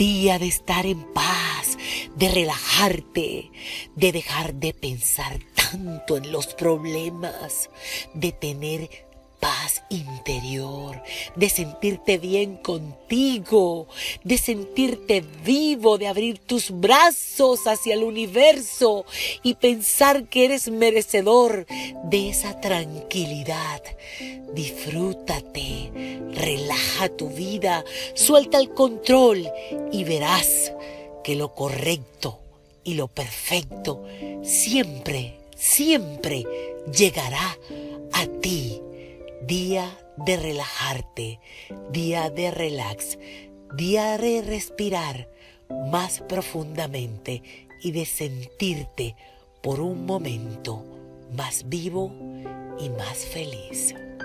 día de estar en paz, de relajarte, de dejar de pensar tanto en los problemas, de tener paz interior, de sentirte bien contigo, de sentirte vivo, de abrir tus brazos hacia el universo y pensar que eres merecedor de esa tranquilidad. Disfrútate, relaja tu vida, suelta el control y verás que lo correcto y lo perfecto siempre, siempre llegará día de relajarte, día de relax, día de respirar más profundamente y de sentirte por un momento más vivo y más feliz.